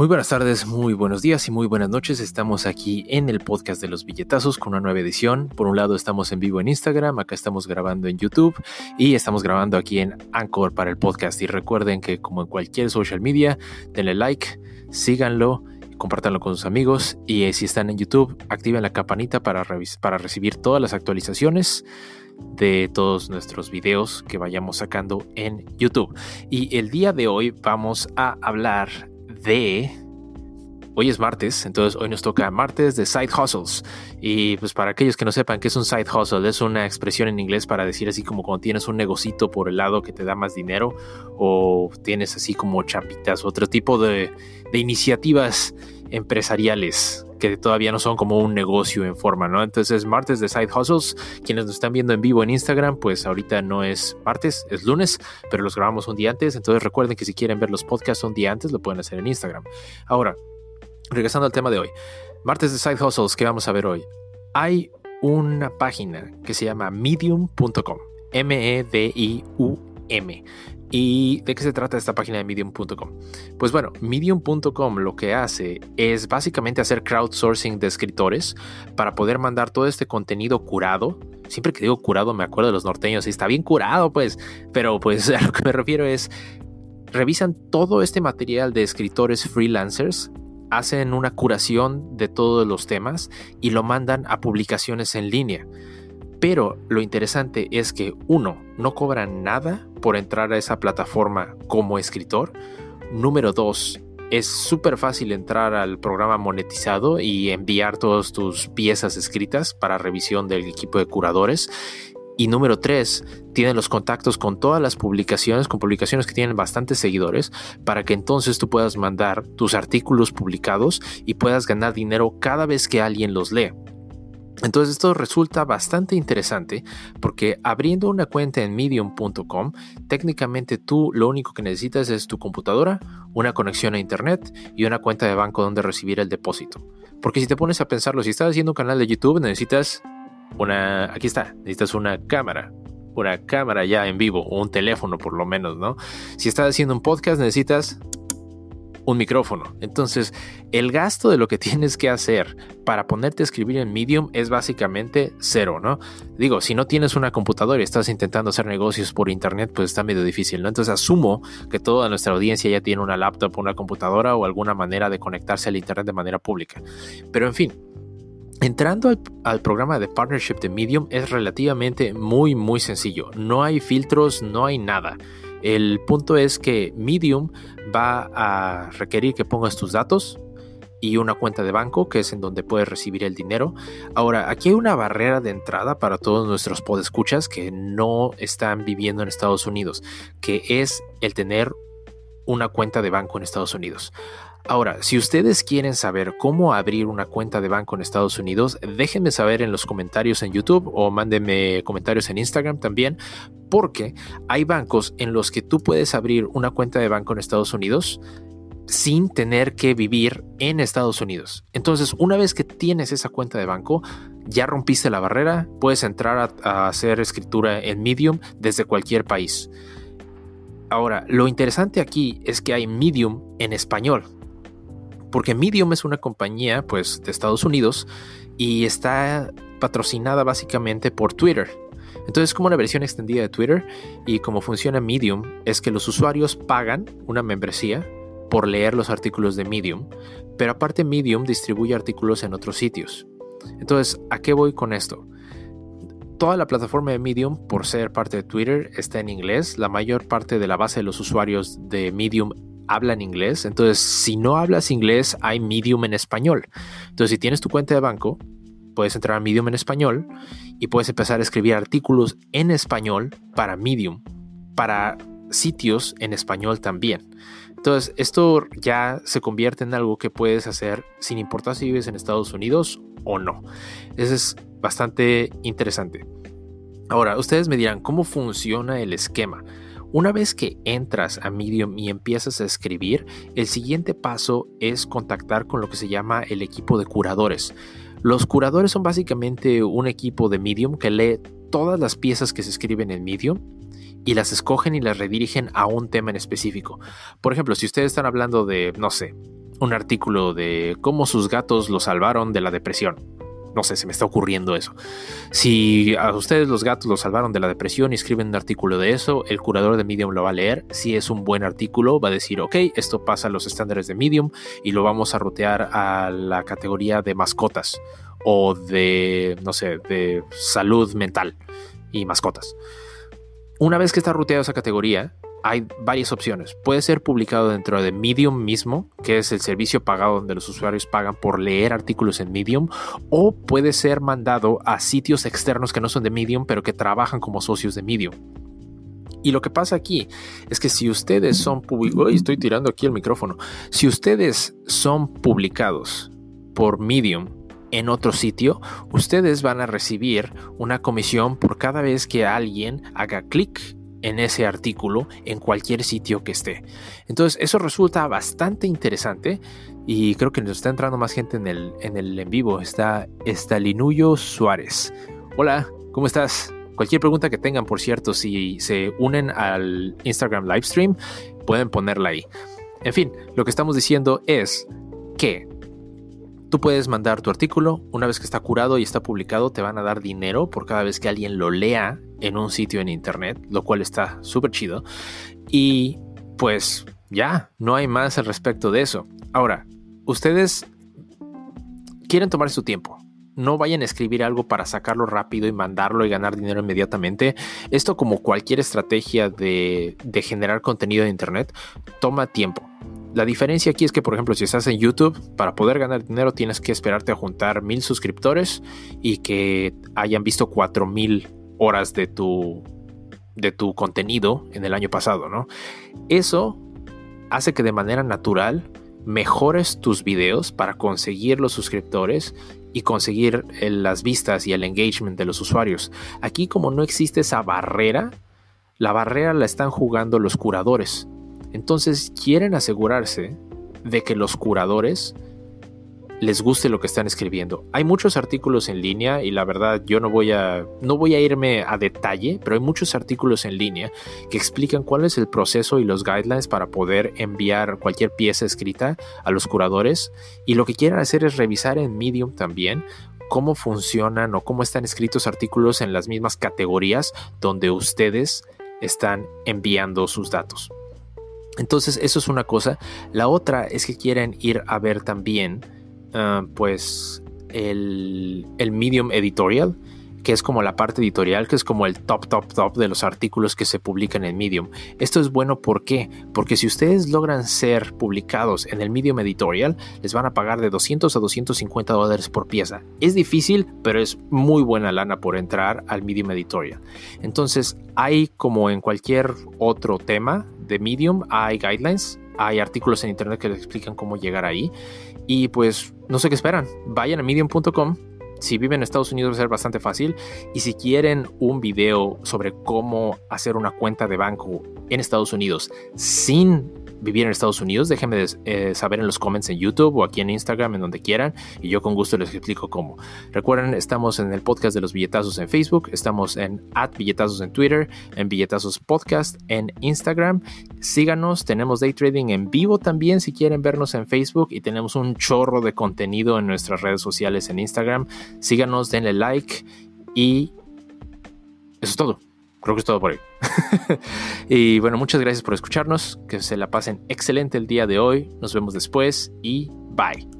Muy buenas tardes, muy buenos días y muy buenas noches. Estamos aquí en el podcast de los billetazos con una nueva edición. Por un lado estamos en vivo en Instagram, acá estamos grabando en YouTube y estamos grabando aquí en Anchor para el podcast. Y recuerden que como en cualquier social media, denle like, síganlo, compártanlo con sus amigos y eh, si están en YouTube, activen la campanita para, para recibir todas las actualizaciones de todos nuestros videos que vayamos sacando en YouTube. Y el día de hoy vamos a hablar de... Hoy es martes, entonces hoy nos toca martes de side hustles. Y pues para aquellos que no sepan qué es un side hustle, es una expresión en inglés para decir así como cuando tienes un negocito por el lado que te da más dinero o tienes así como chapitas, otro tipo de, de iniciativas empresariales que todavía no son como un negocio en forma, ¿no? Entonces, martes de Side Hustles, quienes nos están viendo en vivo en Instagram, pues ahorita no es martes, es lunes, pero los grabamos un día antes, entonces recuerden que si quieren ver los podcasts un día antes, lo pueden hacer en Instagram. Ahora, regresando al tema de hoy, martes de Side Hustles, ¿qué vamos a ver hoy? Hay una página que se llama medium.com, M-E-D-I-U-M. ¿Y de qué se trata esta página de medium.com? Pues bueno, medium.com lo que hace es básicamente hacer crowdsourcing de escritores para poder mandar todo este contenido curado. Siempre que digo curado me acuerdo de los norteños y está bien curado pues, pero pues a lo que me refiero es, revisan todo este material de escritores freelancers hacen una curación de todos los temas y lo mandan a publicaciones en línea. Pero lo interesante es que uno, no cobran nada por entrar a esa plataforma como escritor. Número dos, es súper fácil entrar al programa monetizado y enviar todas tus piezas escritas para revisión del equipo de curadores. Y número tres, tienen los contactos con todas las publicaciones, con publicaciones que tienen bastantes seguidores, para que entonces tú puedas mandar tus artículos publicados y puedas ganar dinero cada vez que alguien los lee. Entonces esto resulta bastante interesante porque abriendo una cuenta en medium.com, técnicamente tú lo único que necesitas es tu computadora, una conexión a internet y una cuenta de banco donde recibir el depósito. Porque si te pones a pensarlo, si estás haciendo un canal de YouTube, necesitas una, aquí está, necesitas una cámara, una cámara ya en vivo o un teléfono por lo menos, ¿no? Si estás haciendo un podcast, necesitas un micrófono. Entonces, el gasto de lo que tienes que hacer para ponerte a escribir en Medium es básicamente cero, ¿no? Digo, si no tienes una computadora y estás intentando hacer negocios por internet, pues está medio difícil, ¿no? Entonces, asumo que toda nuestra audiencia ya tiene una laptop, una computadora o alguna manera de conectarse al internet de manera pública. Pero en fin, Entrando al, al, programa de partnership de Medium es relativamente muy muy sencillo. No hay filtros, no hay nada. El punto es que Medium va a requerir que pongas tus datos y una cuenta de banco, que es en donde puedes recibir el dinero. Ahora, aquí hay una barrera de entrada para todos nuestros podescuchas que no están viviendo en Estados Unidos, que es el tener una cuenta de banco en Estados Unidos. Ahora, si ustedes quieren saber cómo abrir una cuenta de banco en Estados Unidos, déjenme saber en los comentarios en YouTube o mándenme comentarios en Instagram también, porque hay bancos en los que tú puedes abrir una cuenta de banco en Estados Unidos sin tener que vivir en Estados Unidos. Entonces, una vez que tienes esa cuenta de banco, ya rompiste la barrera, puedes entrar a, hacer escritura en Medium desde cualquier país. Ahora, lo interesante aquí es que hay Medium en español, porque Medium es una compañía pues de Estados Unidos y está patrocinada básicamente por Twitter. Entonces es como una versión extendida de Twitter y como funciona Medium es que los usuarios pagan una membresía por leer los artículos de Medium, pero aparte Medium distribuye artículos en otros sitios. Entonces, ¿a qué voy con esto? Toda la plataforma de Medium, por ser parte de Twitter, está en inglés. La mayor parte de la base de los usuarios de Medium hablan inglés. Entonces, si no hablas inglés, hay Medium en español. Entonces, si tienes tu cuenta de banco, puedes entrar a Medium en español y puedes empezar a escribir artículos en español para Medium, para sitios en español también. Entonces, esto ya se convierte en algo que puedes hacer sin importar si vives en Estados Unidos o no. Eso es bastante interesante. Ahora, ustedes me dirán, ¿cómo funciona el esquema? Una vez que entras a Medium y empiezas a escribir, el siguiente paso es contactar con lo que se llama el equipo de curadores. Los curadores son básicamente un equipo de Medium que lee todas las piezas que se escriben en Medium y las escogen y las redirigen a un tema en específico. Por ejemplo, si ustedes están hablando de, no sé, un artículo de cómo sus gatos lo salvaron de la depresión. No sé, se me está ocurriendo eso. Si a ustedes los gatos los salvaron de la depresión y escriben un artículo de eso, el curador de Medium lo va a leer. Si es un buen artículo, va a decir, ok, esto pasa a los estándares de Medium y lo vamos a rotear a la categoría de mascotas o de, no sé, de salud mental y mascotas. Una vez que está ruteado esa categoría, hay varias opciones. Puede ser publicado dentro de Medium mismo, que es el servicio pagado donde los usuarios pagan por leer artículos en Medium, o puede ser mandado a sitios externos que no son de Medium, pero que trabajan como socios de Medium. Y lo que pasa aquí es que si ustedes son publicados, estoy tirando aquí el micrófono, si ustedes son publicados por Medium en otro sitio, ustedes van a recibir una comisión por cada vez que alguien haga clic en ese artículo en cualquier sitio que esté. Entonces eso resulta bastante interesante y creo que nos está entrando más gente en el en, el en vivo. Está, está Linuyo Suárez. Hola, ¿cómo estás? Cualquier pregunta que tengan, por cierto, si se unen al Instagram Livestream, pueden ponerla ahí. En fin, lo que estamos diciendo es que Tú puedes mandar tu artículo, una vez que está curado y está publicado, te van a dar dinero por cada vez que alguien lo lea en un sitio en internet, lo cual está súper chido. Y pues ya, no hay más al respecto de eso. Ahora, ustedes quieren tomar su tiempo. No vayan a escribir algo para sacarlo rápido y mandarlo y ganar dinero inmediatamente. Esto como cualquier estrategia de, de generar contenido en Internet, toma tiempo. La diferencia aquí es que, por ejemplo, si estás en YouTube, para poder ganar dinero tienes que esperarte a juntar mil suscriptores y que hayan visto cuatro mil horas de tu, de tu contenido en el año pasado, ¿no? Eso hace que de manera natural mejores tus videos para conseguir los suscriptores y conseguir las vistas y el engagement de los usuarios. Aquí como no existe esa barrera, la barrera la están jugando los curadores. Entonces quieren asegurarse de que los curadores les guste lo que están escribiendo. Hay muchos artículos en línea y la verdad yo no voy a no voy a irme a detalle, pero hay muchos artículos en línea que explican cuál es el proceso y los guidelines para poder enviar cualquier pieza escrita a los curadores y lo que quieren hacer es revisar en Medium también cómo funcionan o cómo están escritos artículos en las mismas categorías donde ustedes están enviando sus datos. Entonces, eso es una cosa. La otra es que quieren ir a ver también, ah, pues, el, el medium editorial que es como la parte editorial, que es como el top, top, top de los artículos que se publican en Medium. Esto es bueno ¿por qué? Porque si ustedes logran ser publicados en el Medium editorial, les van a pagar de 200 a 250 dólares por pieza. Es difícil, pero es muy buena lana por entrar al Medium editorial. Entonces, hay como en cualquier otro tema de Medium, hay guidelines, hay artículos en internet que les explican cómo llegar ahí. Y pues no sé qué esperan. Vayan a medium.com si viven en Estados Unidos va a ser bastante fácil. Y si quieren un video sobre cómo hacer una cuenta de banco en Estados Unidos sin vivir en Estados Unidos, déjenme eh, saber en los comments en YouTube o aquí en Instagram, en donde quieran, y yo con gusto les explico cómo. Recuerden, estamos en el podcast de los billetazos en Facebook, estamos en at billetazos en Twitter, en billetazos podcast en Instagram. Síganos, tenemos day trading en vivo también si quieren vernos en Facebook y tenemos un chorro de contenido en nuestras redes sociales en Instagram. Síganos, denle like y eso es todo creo que es todo por hoy. y bueno, muchas gracias por escucharnos. Que se la pasen excelente el día de hoy. Nos vemos después y bye.